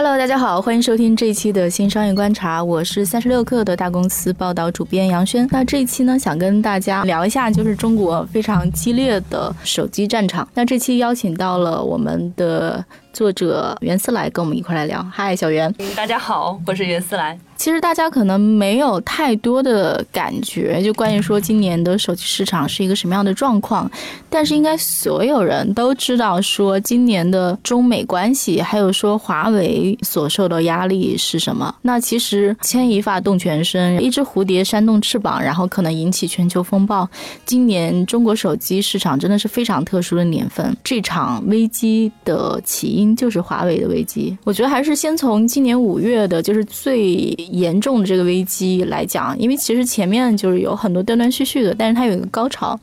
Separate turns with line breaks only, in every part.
Hello，大家好，欢迎收听这一期的新商业观察，我是三十六氪的大公司报道主编杨轩。那这一期呢，想跟大家聊一下，就是中国非常激烈的手机战场。那这期邀请到了我们的作者袁思来跟我们一块来聊。嗨，小袁。
大家好，我是袁思来。
其实大家可能没有太多的感觉，就关于说今年的手机市场是一个什么样的状况，但是应该所有人都知道，说今年的中美关系，还有说华为所受的压力是什么。那其实牵一发动全身，一只蝴蝶扇动翅膀，然后可能引起全球风暴。今年中国手机市场真的是非常特殊的年份，这场危机的起因就是华为的危机。我觉得还是先从今年五月的，就是最。严重的这个危机来讲，因为其实前面就是有很多断断续续的，但是它有一个高潮，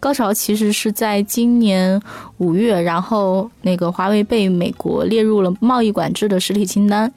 高潮其实是在今年五月，然后那个华为被美国列入了贸易管制的实体清单。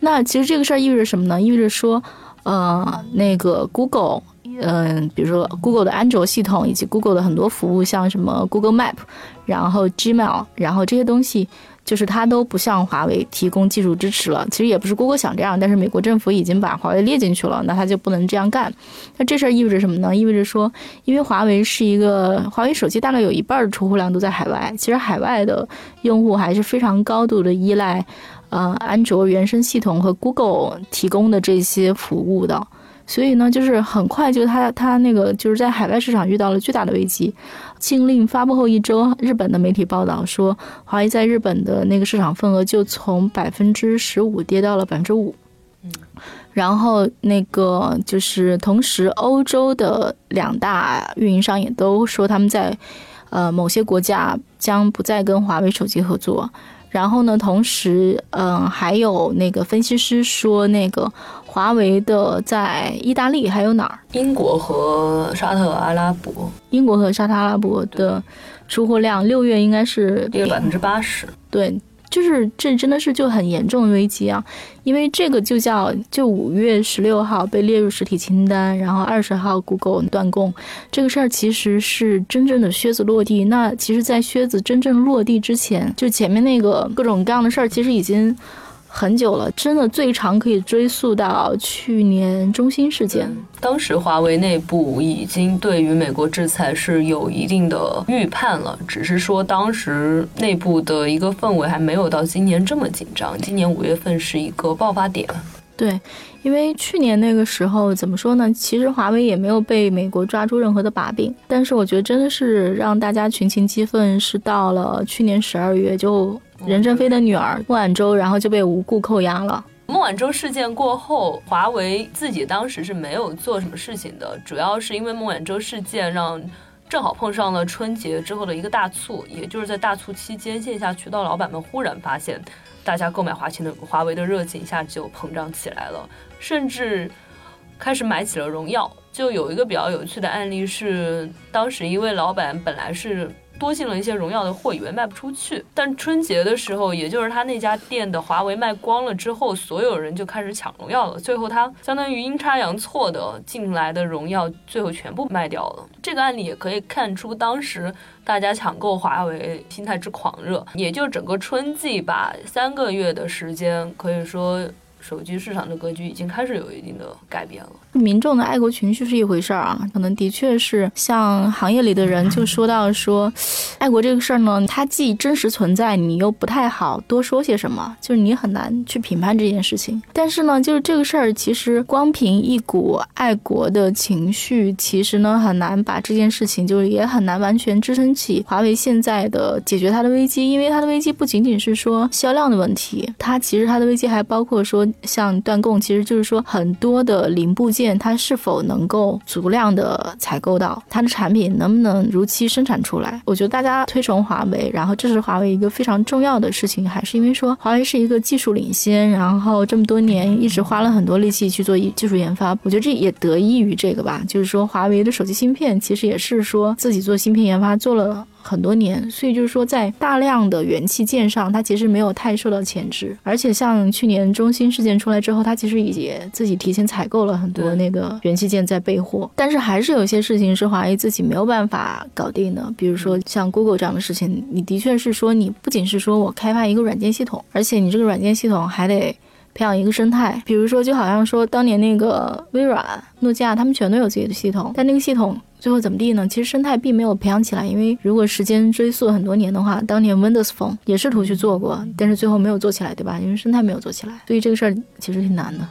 那其实这个事儿意味着什么呢？意味着说，呃，那个 Google，嗯，比如说 Google 的安卓系统以及 Google 的很多服务，像什么 Google Map，然后 Gmail，然后这些东西。就是它都不向华为提供技术支持了，其实也不是 Google 想这样，但是美国政府已经把华为列进去了，那它就不能这样干。那这事儿意味着什么呢？意味着说，因为华为是一个华为手机，大概有一半的出货量都在海外，其实海外的用户还是非常高度的依赖，呃，安卓原生系统和 Google 提供的这些服务的。所以呢，就是很快就他他那个就是在海外市场遇到了巨大的危机。禁令发布后一周，日本的媒体报道说，华为在日本的那个市场份额就从百分之十五跌到了百分之五。然后那个就是同时，欧洲的两大运营商也都说他们在呃某些国家将不再跟华为手机合作。然后呢，同时，嗯，还有那个分析师说，那个华为的在意大利还有哪儿？
英国和沙特阿拉伯。
英国和沙特阿拉伯的出货量六月应该是
跌了百分之八十。
对。就是这真的是就很严重的危机啊，因为这个就叫就五月十六号被列入实体清单，然后二十号 Google 断供，这个事儿其实是真正的靴子落地。那其实，在靴子真正落地之前，就前面那个各种各样的事儿，其实已经。很久了，真的最长可以追溯到去年中兴事件。
当时华为内部已经对于美国制裁是有一定的预判了，只是说当时内部的一个氛围还没有到今年这么紧张。今年五月份是一个爆发点。
对，因为去年那个时候怎么说呢？其实华为也没有被美国抓住任何的把柄，但是我觉得真的是让大家群情激愤，是到了去年十二月就。任正非的女儿孟晚舟，然后就被无故扣押了。
孟晚舟事件过后，华为自己当时是没有做什么事情的，主要是因为孟晚舟事件让正好碰上了春节之后的一个大促，也就是在大促期间，线下渠道老板们忽然发现，大家购买华勤的华为的热情一下就膨胀起来了，甚至开始买起了荣耀。就有一个比较有趣的案例是，当时一位老板本来是。多进了一些荣耀的货，以为卖不出去。但春节的时候，也就是他那家店的华为卖光了之后，所有人就开始抢荣耀了。最后他相当于阴差阳错的进来的荣耀，最后全部卖掉了。这个案例也可以看出当时大家抢购华为心态之狂热。也就整个春季吧，三个月的时间，可以说。手机市场的格局已经开始有一定的改变了。
民众的爱国情绪是一回事儿啊，可能的确是像行业里的人就说到说，爱国这个事儿呢，它既真实存在，你又不太好多说些什么，就是你很难去评判这件事情。但是呢，就是这个事儿，其实光凭一股爱国的情绪，其实呢很难把这件事情，就是也很难完全支撑起华为现在的解决它的危机，因为它的危机不仅仅是说销量的问题，它其实它的危机还包括说。像断供，其实就是说很多的零部件它是否能够足量的采购到，它的产品能不能如期生产出来。我觉得大家推崇华为，然后这是华为一个非常重要的事情，还是因为说华为是一个技术领先，然后这么多年一直花了很多力气去做技术研发。我觉得这也得益于这个吧，就是说华为的手机芯片其实也是说自己做芯片研发做了。很多年，所以就是说，在大量的元器件上，它其实没有太受到牵制。而且像去年中兴事件出来之后，它其实也自己提前采购了很多那个元器件在备货。但是还是有些事情是华为自己没有办法搞定的，比如说像 Google 这样的事情，你的确是说你不仅是说我开发一个软件系统，而且你这个软件系统还得培养一个生态。比如说，就好像说当年那个微软、诺基亚，他们全都有自己的系统，但那个系统。最后怎么地呢？其实生态并没有培养起来，因为如果时间追溯很多年的话，当年 Windows Phone 也试图去做过，但是最后没有做起来，对吧？因为生态没有做起来，所以这个事儿其实挺难的。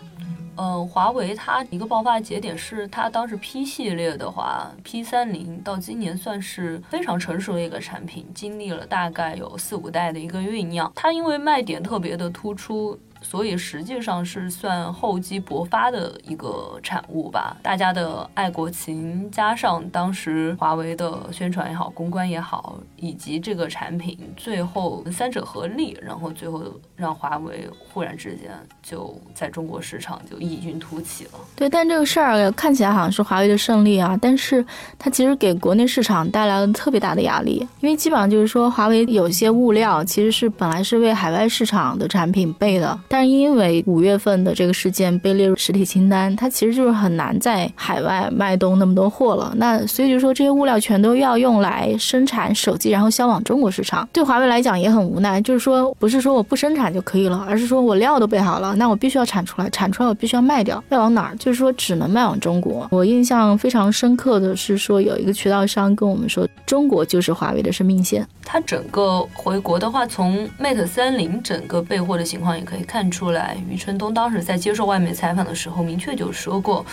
呃，华为它一个爆发节点是它当时 P 系列的话，P 三零到今年算是非常成熟的一个产品，经历了大概有四五代的一个酝酿，它因为卖点特别的突出。所以实际上是算厚积薄发的一个产物吧。大家的爱国情，加上当时华为的宣传也好、公关也好，以及这个产品，最后三者合力，然后最后让华为忽然之间就在中国市场就异军突起了。
对，但这个事儿看起来好像是华为的胜利啊，但是它其实给国内市场带来了特别大的压力，因为基本上就是说华为有些物料其实是本来是为海外市场的产品备的。但是因为五月份的这个事件被列入实体清单，它其实就是很难在海外卖动那么多货了。那所以就说这些物料全都要用来生产手机，然后销往中国市场。对华为来讲也很无奈，就是说不是说我不生产就可以了，而是说我料都备好了，那我必须要产出来，产出来我必须要卖掉，卖往哪儿？就是说只能卖往中国。我印象非常深刻的是说有一个渠道商跟我们说，中国就是华为的生命线。
它整个回国的话，从 Mate 三零整个备货的情况也可以看看出来。余承东当时在接受外媒采访的时候，明确就说过，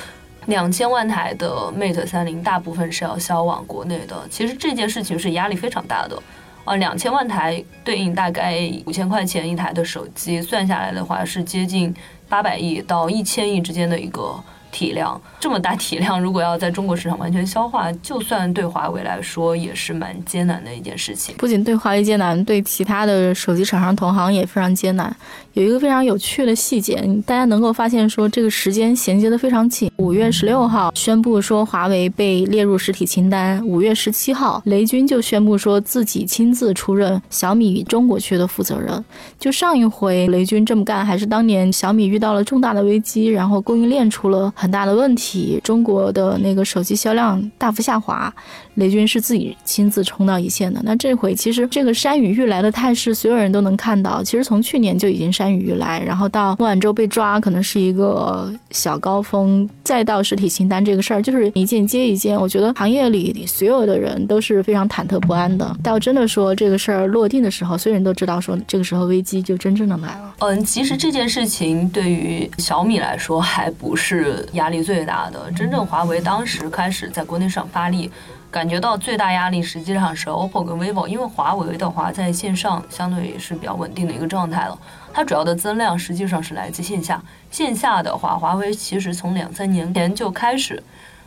两千万台的 Mate 三零大部分是要销往国内的。其实这件事情是压力非常大的，啊，两千万台对应大概五千块钱一台的手机，算下来的话是接近八百亿到一千亿之间的一个。体量这么大体量，如果要在中国市场完全消化，就算对华为来说也是蛮艰难的一件事情。
不仅对华为艰难，对其他的手机厂商同行也非常艰难。有一个非常有趣的细节，大家能够发现说这个时间衔接的非常紧。五月十六号宣布说华为被列入实体清单，五月十七号雷军就宣布说自己亲自出任小米中国区的负责人。就上一回雷军这么干，还是当年小米遇到了重大的危机，然后供应链出了很大的问题，中国的那个手机销量大幅下滑。雷军是自己亲自冲到一线的。那这回其实这个山雨欲来的态势，所有人都能看到。其实从去年就已经山雨欲来，然后到孟晚舟被抓，可能是一个小高峰，再到实体清单这个事儿，就是一件接一件。我觉得行业里所有的人都是非常忐忑不安的。到真的说这个事儿落定的时候，所有人都知道说这个时候危机就真正的来了。
嗯，其实这件事情对于小米来说还不是压力最大的。真正华为当时开始在国内市场发力。感觉到最大压力实际上是 OPPO 跟 vivo，因为华为的话在线上相对是比较稳定的一个状态了，它主要的增量实际上是来自线下。线下的话，华为其实从两三年前就开始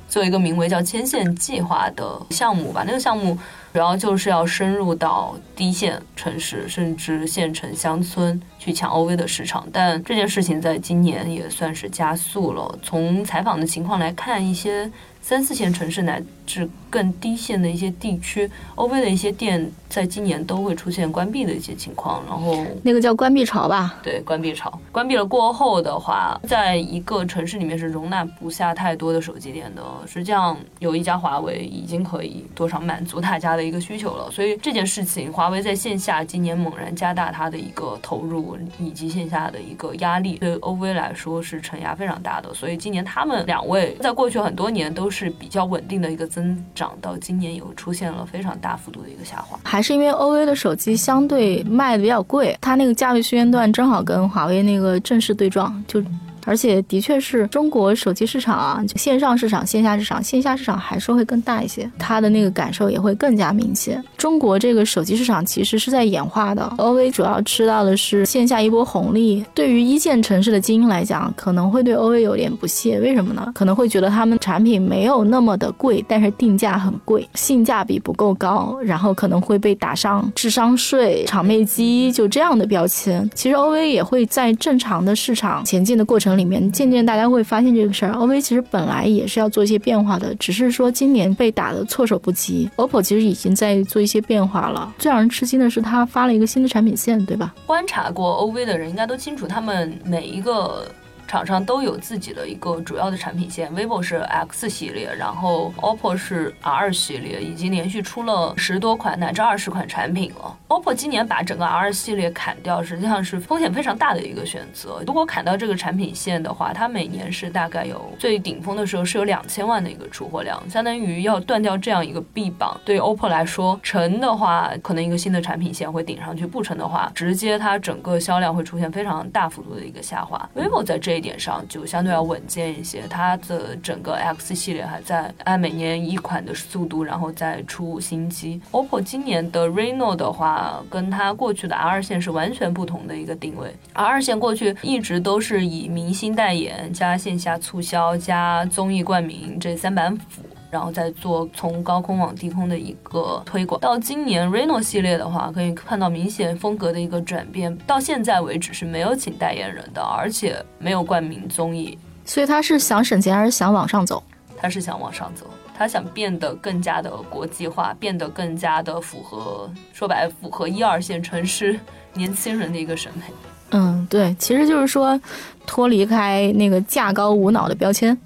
做一个名为叫“牵线计划”的项目吧，那个项目主要就是要深入到低线城市甚至县城乡村去抢 OV 的市场，但这件事情在今年也算是加速了。从采访的情况来看，一些三四线城市乃至更低线的一些地区，OV 的一些店在今年都会出现关闭的一些情况，然后
那个叫关闭潮吧？
对，关闭潮。关闭了过后的话，在一个城市里面是容纳不下太多的手机店的。实际上，有一家华为已经可以多少满足大家的一个需求了。所以这件事情，华为在线下今年猛然加大它的一个投入，以及线下的一个压力，对 OV 来说是承压非常大的。所以今年他们两位在过去很多年都是是比较稳定的一个增长，到今年有出现了非常大幅度的一个下滑，
还是因为 OV 的手机相对卖的比较贵，它那个价位区间段正好跟华为那个正式对撞，就。而且的确是中国手机市场啊，就线上市场、线下市场，线下市场还是会更大一些，它的那个感受也会更加明显。中国这个手机市场其实是在演化的，OV 主要吃到的是线下一波红利。对于一线城市的精英来讲，可能会对 OV 有点不屑，为什么呢？可能会觉得他们产品没有那么的贵，但是定价很贵，性价比不够高，然后可能会被打上智商税、场妹机就这样的标签。其实 OV 也会在正常的市场前进的过程里面，渐渐大家会发现这个事儿。OV 其实本来也是要做一些变化的，只是说今年被打的措手不及。OPPO 其实已经在做一些变化了。最让人吃惊的是，它发了一个新的产品线，对吧？
观察过 OV 的人应该都清楚，他们每一个。厂商都有自己的一个主要的产品线，vivo 是 X 系列，然后 OPPO 是 R 系列，已经连续出了十多款乃至二十款产品了。OPPO 今年把整个 R 系列砍掉，实际上是风险非常大的一个选择。如果砍掉这个产品线的话，它每年是大概有最顶峰的时候是有两千万的一个出货量，相当于要断掉这样一个臂膀。对于 OPPO 来说，成的话可能一个新的产品线会顶上去，不成的话，直接它整个销量会出现非常大幅度的一个下滑。vivo 在这。这一点上就相对要稳健一些，它的整个 X 系列还在按每年一款的速度，然后再出新机。OPPO 今年的 Reno 的话，跟它过去的 R 线是完全不同的一个定位。R 线过去一直都是以明星代言加线下促销加综艺冠名这三板斧。然后再做从高空往低空的一个推广。到今年 Reno 系列的话，可以看到明显风格的一个转变。到现在为止是没有请代言人的，而且没有冠名综艺。
所以他是想省钱还是想往上走？
他是想往上走，他想变得更加的国际化，变得更加的符合，说白了符合一二线城市年轻人的一个审美。
嗯，对，其实就是说脱离开那个价高无脑的标签。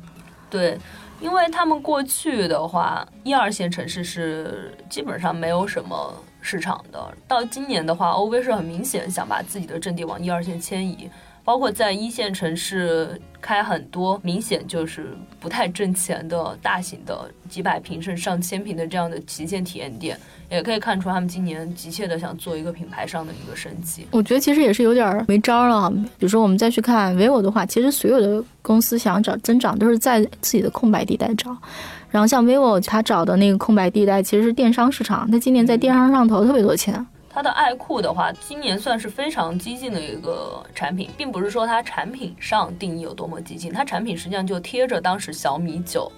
对。因为他们过去的话，一二线城市是基本上没有什么市场的。到今年的话欧威是很明显想把自己的阵地往一二线迁移，包括在一线城市开很多明显就是不太挣钱的大型的几百平甚至上千平的这样的旗舰体验店。也可以看出他们今年急切的想做一个品牌上的一个升级。
我觉得其实也是有点没招了。比如说我们再去看 vivo 的话，其实所有的公司想找增长都是在自己的空白地带找。然后像 vivo 它找的那个空白地带其实是电商市场，它今年在电商上投特别多钱。
它的爱酷的话，今年算是非常激进的一个产品，并不是说它产品上定义有多么激进，它产品实际上就贴着当时小米九，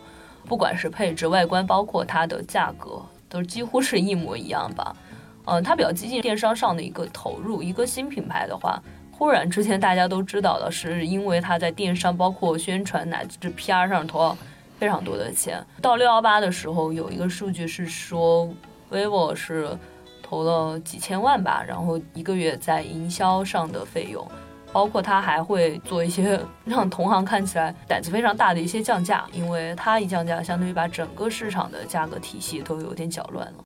不管是配置、外观，包括它的价格。都几乎是一模一样吧，嗯，它比较激进电商上的一个投入，一个新品牌的话，忽然之间大家都知道了，是因为它在电商包括宣传乃至 PR 上投了非常多的钱。到六幺八的时候，有一个数据是说，vivo 是投了几千万吧，然后一个月在营销上的费用。包括他还会做一些让同行看起来胆子非常大的一些降价，因为他一降价，相当于把整个市场的价格体系都有点搅乱了。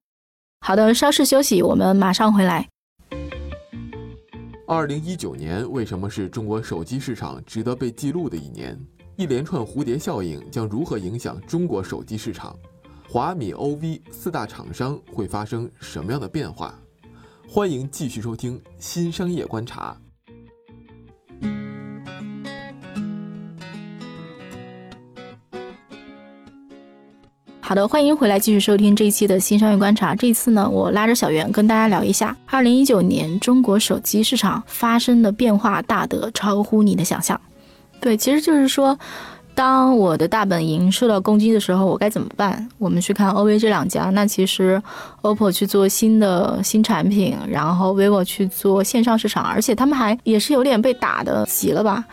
好的，稍事休息，我们马上回来。
二零一九年为什么是中国手机市场值得被记录的一年？一连串蝴蝶效应将如何影响中国手机市场？华米、OV 四大厂商会发生什么样的变化？欢迎继续收听《新商业观察》。
好的，欢迎回来继续收听这一期的新商业观察。这一次呢，我拉着小袁跟大家聊一下，二零一九年中国手机市场发生的变化大得超乎你的想象。对，其实就是说，当我的大本营受到攻击的时候，我该怎么办？我们去看 OV 这两家，那其实 OPPO 去做新的新产品，然后 vivo 去做线上市场，而且他们还也是有点被打的急了吧。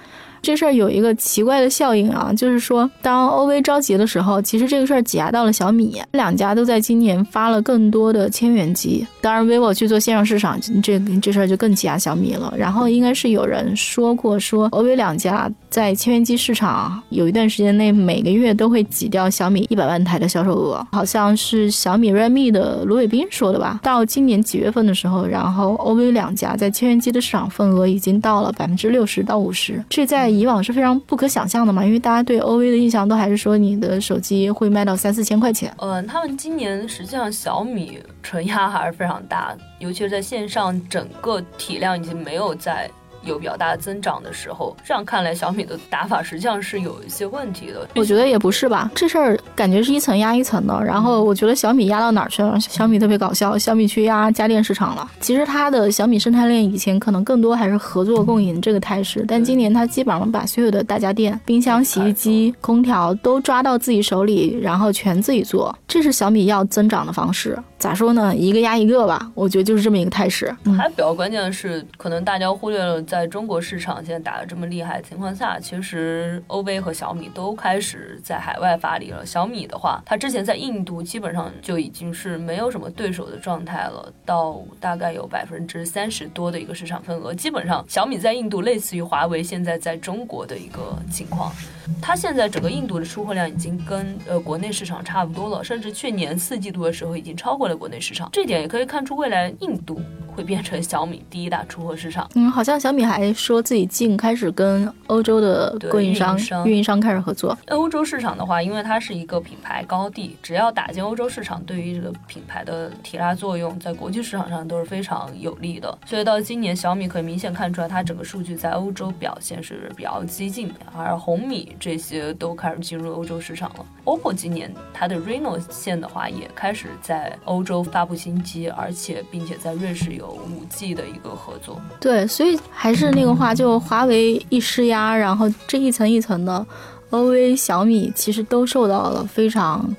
这事儿有一个奇怪的效应啊，就是说，当 OV 着急的时候，其实这个事儿挤压到了小米，两家都在今年发了更多的千元机。当然，vivo 去做线上市场，这这事儿就更挤压小米了。然后应该是有人说过，说 OV 两家在千元机市场有一段时间内每个月都会挤掉小米一百万台的销售额，好像是小米 Redmi 的卢伟斌说的吧。到今年几月份的时候，然后 OV 两家在千元机的市场份额已经到了百分之六十到五十，这在以往是非常不可想象的嘛，因为大家对 OV 的印象都还是说你的手机会卖到三四千块钱。
嗯，他们今年实际上小米承压还是非常大，尤其是在线上整个体量已经没有在有比较大的增长的时候，这样看来，小米的打法实际上是有一些问题的。
我觉得也不是吧，这事儿感觉是一层压一层的。然后我觉得小米压到哪儿去了？小米特别搞笑，小米去压家电市场了。其实它的小米生态链以前可能更多还是合作共赢这个态势，但今年它基本上把所有的大家电、冰箱、洗衣机、空调都抓到自己手里，然后全自己做，这是小米要增长的方式。咋说呢？一个压一个吧，我觉得就是这么一个态势。
还比较关键的是，可能大家忽略了，在中国市场现在打的这么厉害的情况下，其实 OV 和小米都开始在海外发力了。小米的话，它之前在印度基本上就已经是没有什么对手的状态了，到大概有百分之三十多的一个市场份额。基本上，小米在印度类似于华为现在在中国的一个情况。它现在整个印度的出货量已经跟呃国内市场差不多了，甚至去年四季度的时候已经超过了。国内市场，这点也可以看出，未来印度会变成小米第一大出货市场。
嗯，好像小米还说自己近开始跟欧洲的供应商、运营商开始合作。
欧洲市场的话，因为它是一个品牌高地，只要打进欧洲市场，对于这个品牌的提拉作用，在国际市场上都是非常有利的。所以到今年，小米可以明显看出来，它整个数据在欧洲表现是比较激进的，而红米这些都开始进入欧洲市场了。OPPO 今年它的 Reno 线的话，也开始在欧洲发布新机，而且并且在瑞士有五 G 的一个合作。
对，所以还还是那个话，就华为一施压，然后这一层一层的，OV、小米其实都受到了非常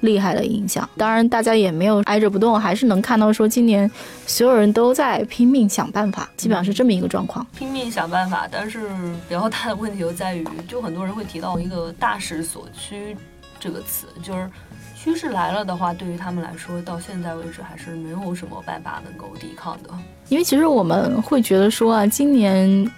厉害的影响。当然，大家也没有挨着不动，还是能看到说今年所有人都在拼命想办法，基本上是这么一个状况。
拼命想办法，但是比较大的问题就在于，就很多人会提到一个大势所趋。这个词就是趋势来了的话，对于他们来说，到现在为止还是没有什么办法能够抵抗的。
因为其实我们会觉得说啊，今年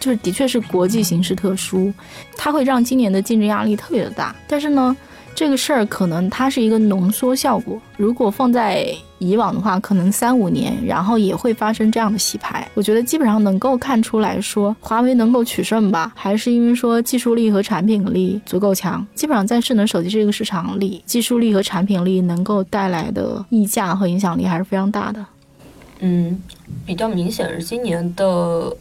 就是的确是国际形势特殊，它会让今年的竞争压力特别的大。但是呢。这个事儿可能它是一个浓缩效果，如果放在以往的话，可能三五年，然后也会发生这样的洗牌。我觉得基本上能够看出来说，华为能够取胜吧，还是因为说技术力和产品力足够强。基本上在智能手机这个市场里，技术力和产品力能够带来的溢价和影响力还是非常大的。
嗯。比较明显是今年的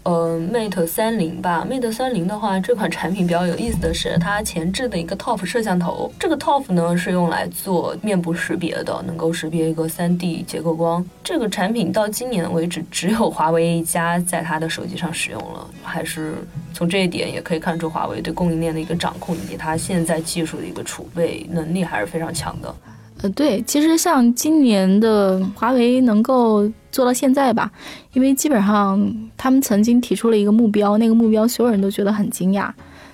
呃 Mate 三零吧，Mate 三零的话，这款产品比较有意思的是它前置的一个 TOF 摄像头，这个 TOF 呢是用来做面部识别的，能够识别一个三 D 结构光。这个产品到今年为止只有华为一家在它的手机上使用了，还是从这一点也可以看出华为对供应链的一个掌控以及它现在技术的一个储备能力还是非常强的。
呃，对，其实像今年的华为能够做到现在吧，因为基本上他们曾经提出了一个目标，那个目标所有人都觉得很惊讶，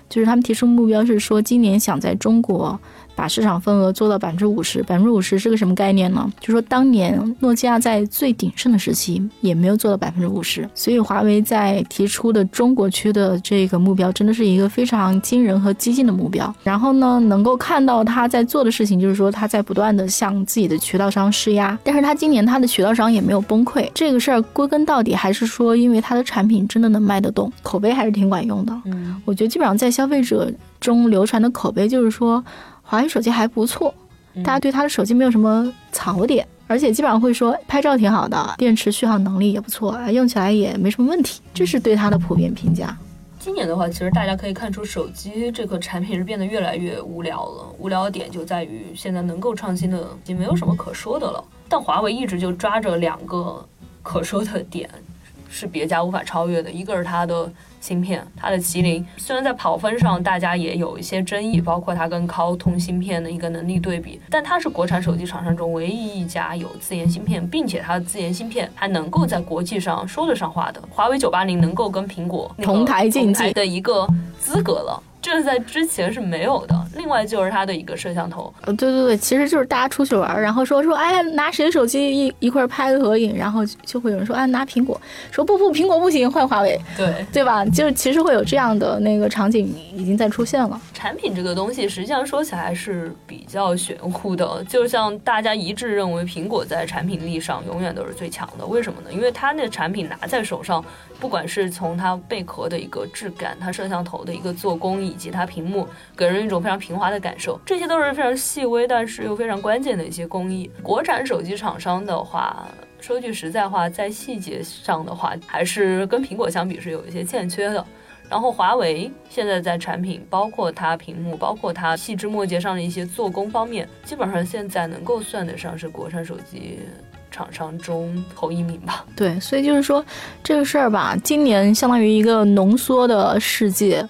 就是他们提出目标是说今年想在中国。把市场份额做到百分之五十，百分之五十是个什么概念呢？就说当年诺基亚在最鼎盛的时期也没有做到百分之五十，所以华为在提出的中国区的这个目标真的是一个非常惊人和激进的目标。然后呢，能够看到他在做的事情，就是说他在不断的向自己的渠道商施压，但是他今年他的渠道商也没有崩溃。这个事儿归根到底还是说，因为他的产品真的能卖得动，口碑还是挺管用的。嗯，我觉得基本上在消费者中流传的口碑就是说。华为手机还不错，大家对它的手机没有什么槽点，而且基本上会说拍照挺好的，电池续航能力也不错，用起来也没什么问题，这是对它的普遍评价。
今年的话，其实大家可以看出手机这个产品是变得越来越无聊了。无聊的点就在于现在能够创新的已经没有什么可说的了。但华为一直就抓着两个可说的点，是别家无法超越的，一个是它的。芯片，它的麒麟虽然在跑分上大家也有一些争议，包括它跟高通芯片的一个能力对比，但它是国产手机厂商中唯一一家有自研芯片，并且它的自研芯片还能够在国际上说得上话的。华为九八零能够跟苹果
同台竞技
的一个资格了。这在之前是没有的。另外就是它的一个摄像头，
呃，对对对，其实就是大家出去玩，然后说说，哎，拿谁手机一一块拍个合影，然后就会有人说，哎，拿苹果，说不不，苹果不行，换华为，
对
对吧？就是其实会有这样的那个场景已经在出现了。
产品这个东西实际上说起来是比较玄乎的，就像大家一致认为苹果在产品力上永远都是最强的，为什么呢？因为它那产品拿在手上。不管是从它贝壳的一个质感，它摄像头的一个做工，以及它屏幕给人一种非常平滑的感受，这些都是非常细微但是又非常关键的一些工艺。国产手机厂商的话，说句实在话，在细节上的话，还是跟苹果相比是有一些欠缺的。然后华为现在在产品，包括它屏幕，包括它细枝末节上的一些做工方面，基本上现在能够算得上是国产手机。厂商中头一名吧。
对，所以就是说这个事儿吧，今年相当于一个浓缩的世界，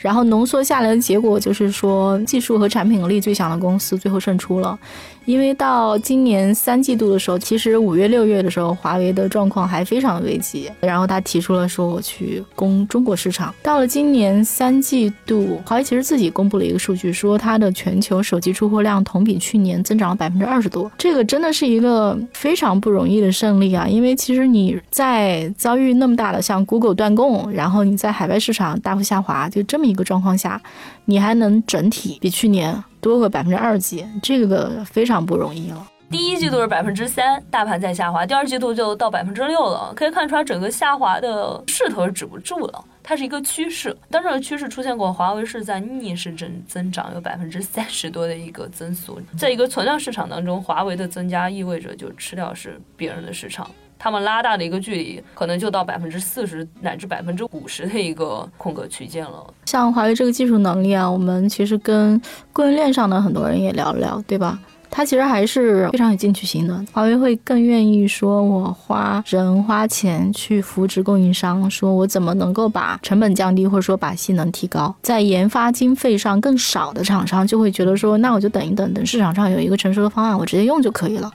然后浓缩下来的结果就是说，技术和产品力最强的公司最后胜出了。因为到今年三季度的时候，其实五月六月的时候，华为的状况还非常危急。然后他提出了说我去攻中国市场。到了今年三季度，华为其实自己公布了一个数据，说它的全球手机出货量同比去年增长了百分之二十多。这个真的是一个非常不容易的胜利啊！因为其实你在遭遇那么大的像 Google 断供，然后你在海外市场大幅下滑，就这么一个状况下，你还能整体比去年。多个百分之二几，这个非常不容易了。
第一季度是百分之三，大盘在下滑；第二季度就到百分之六了，可以看出来整个下滑的势头是止不住了，它是一个趋势。当这个趋势出现过，华为是在逆势增增长，有百分之三十多的一个增速。在一个存量市场当中，华为的增加意味着就吃掉是别人的市场。他们拉大的一个距离，可能就到百分之四十乃至百分之五十的一个空格区间了。
像华为这个技术能力啊，我们其实跟供应链上的很多人也聊了聊，对吧？它其实还是非常有进取心的。华为会更愿意说，我花人花钱去扶持供应商，说我怎么能够把成本降低，或者说把性能提高。在研发经费上更少的厂商就会觉得说，那我就等一等，等市场上有一个成熟的方案，我直接用就可以了。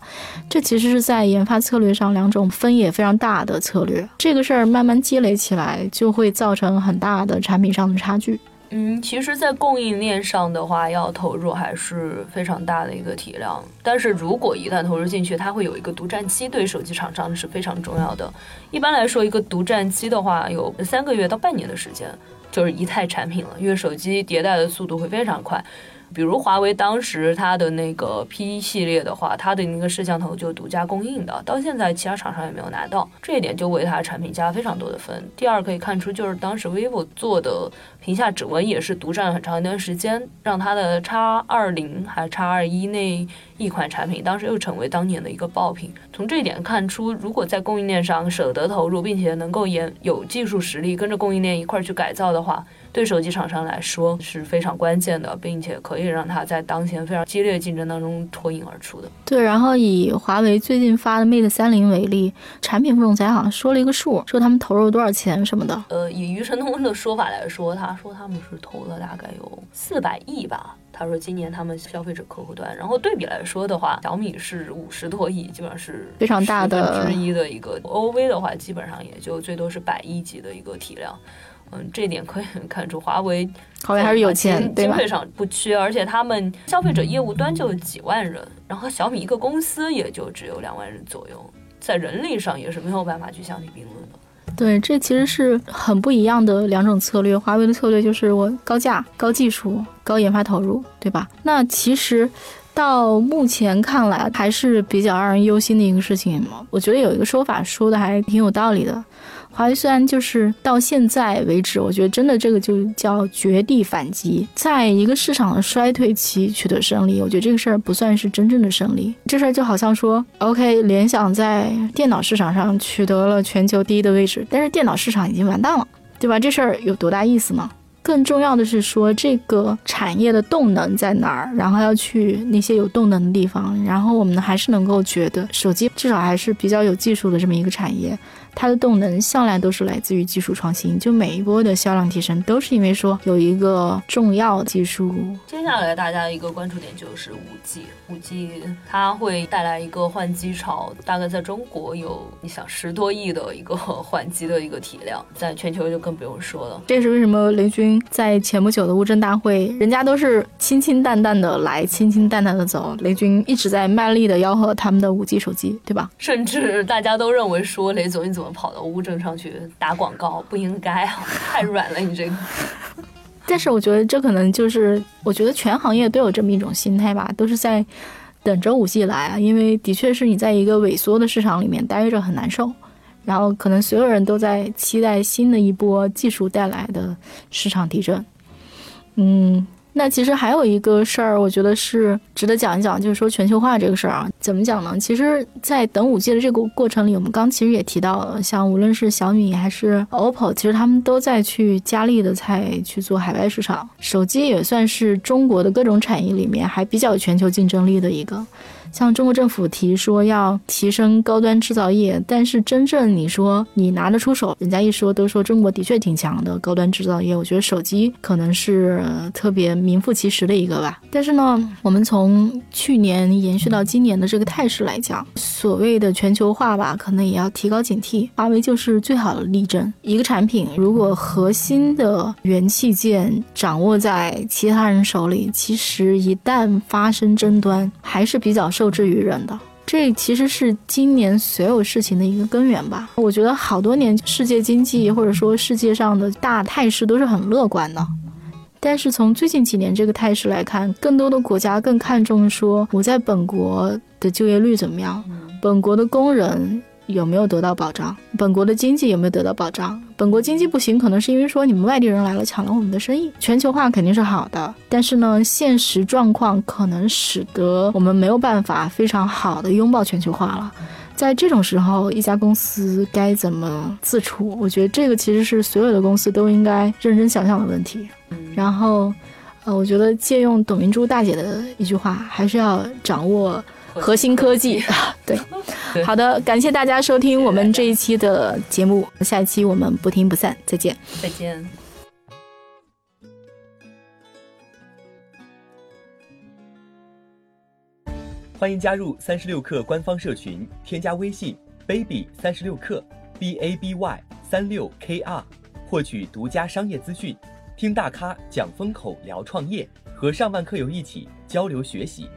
这其实是在研发策略上两种分野非常大的策略。这个事儿慢慢积累起来，就会造成很大的产品上的差距。
嗯，其实，在供应链上的话，要投入还是非常大的一个体量。但是如果一旦投入进去，它会有一个独占期，对手机厂商是非常重要的。一般来说，一个独占期的话，有三个月到半年的时间，就是一代产品了，因为手机迭代的速度会非常快。比如华为当时它的那个 P 系列的话，它的那个摄像头就独家供应的，到现在其他厂商也没有拿到，这一点就为它产品加了非常多的分。第二可以看出，就是当时 vivo 做的屏下指纹也是独占了很长一段时间，让它的 X 二零还是 X 二一那一款产品，当时又成为当年的一个爆品。从这一点看出，如果在供应链上舍得投入，并且能够研有技术实力跟着供应链一块儿去改造的话。对手机厂商来说是非常关键的，并且可以让它在当前非常激烈竞争当中脱颖而出的。
对，然后以华为最近发的 Mate 三零为例，产品副总裁好像说了一个数，说他们投入多少钱什么的。
呃，以余承东的说法来说，他说他们是投了大概有四百亿吧。他说今年他们消费者客户端，然后对比来说的话，小米是五十多亿，基本上是
非常大的
之一的一个。OV 的话，基本上也就最多是百亿级的一个体量。嗯，这点可以 看出华为，
华为还是有钱，
经费上不缺，而且他们消费者业务端就有几万人，然后小米一个公司也就只有两万人左右，在人力上也是没有办法去相提并论的。
对，这其实是很不一样的两种策略。华为的策略就是我高价、高技术、高研发投入，对吧？那其实到目前看来还是比较让人忧心的一个事情。我觉得有一个说法说的还挺有道理的。华为虽然就是到现在为止，我觉得真的这个就叫绝地反击，在一个市场的衰退期取得胜利，我觉得这个事儿不算是真正的胜利。这事儿就好像说，OK，联想在电脑市场上取得了全球第一的位置，但是电脑市场已经完蛋了，对吧？这事儿有多大意思呢？更重要的是说，这个产业的动能在哪儿，然后要去那些有动能的地方，然后我们还是能够觉得手机至少还是比较有技术的这么一个产业。它的动能向来都是来自于技术创新，就每一波的销量提升都是因为说有一个重要技术。
接下来大家一个关注点就是五 G，五 G 它会带来一个换机潮，大概在中国有你想十多亿的一个换机的一个体量，在全球就更不用说了。
这也是为什么雷军在前不久的乌镇大会，人家都是清清淡淡的来，清清淡淡的走，雷军一直在卖力的吆喝他们的五 G 手机，对吧？
甚至大家都认为说雷总你怎么？么跑到乌镇上去打广告不应该啊，太软了你这个。
但是我觉得这可能就是，我觉得全行业都有这么一种心态吧，都是在等着五 G 来啊。因为的确是你在一个萎缩的市场里面待着很难受，然后可能所有人都在期待新的一波技术带来的市场提振。嗯。那其实还有一个事儿，我觉得是值得讲一讲，就是说全球化这个事儿啊，怎么讲呢？其实，在等五 G 的这个过程里，我们刚其实也提到了，像无论是小米还是 OPPO，其实他们都在去加力的在去做海外市场。手机也算是中国的各种产业里面还比较全球竞争力的一个。像中国政府提说要提升高端制造业，但是真正你说你拿得出手，人家一说都说中国的确挺强的高端制造业。我觉得手机可能是特别名副其实的一个吧。但是呢，我们从去年延续到今年的这个态势来讲，所谓的全球化吧，可能也要提高警惕。华为就是最好的例证。一个产品如果核心的元器件掌握在其他人手里，其实一旦发生争端，还是比较受。受制于人的，这其实是今年所有事情的一个根源吧。我觉得好多年世界经济或者说世界上的大态势都是很乐观的，但是从最近几年这个态势来看，更多的国家更看重说我在本国的就业率怎么样，本国的工人。有没有得到保障？本国的经济有没有得到保障？本国经济不行，可能是因为说你们外地人来了抢了我们的生意。全球化肯定是好的，但是呢，现实状况可能使得我们没有办法非常好的拥抱全球化了。在这种时候，一家公司该怎么自处？我觉得这个其实是所有的公司都应该认真想想的问题。然后，呃，我觉得借用董明珠大姐的一句话，还是要掌握。核心科技，对，好的，感谢大家收听我们这一期的节目，下一期我们不听不散，再见，
再见。
欢迎加入三十六课官方社群，添加微信 baby 三十六课 b a b y 三六 k r，获取独家商业资讯，听大咖讲风口，聊创业，和上万课友一起交流学习。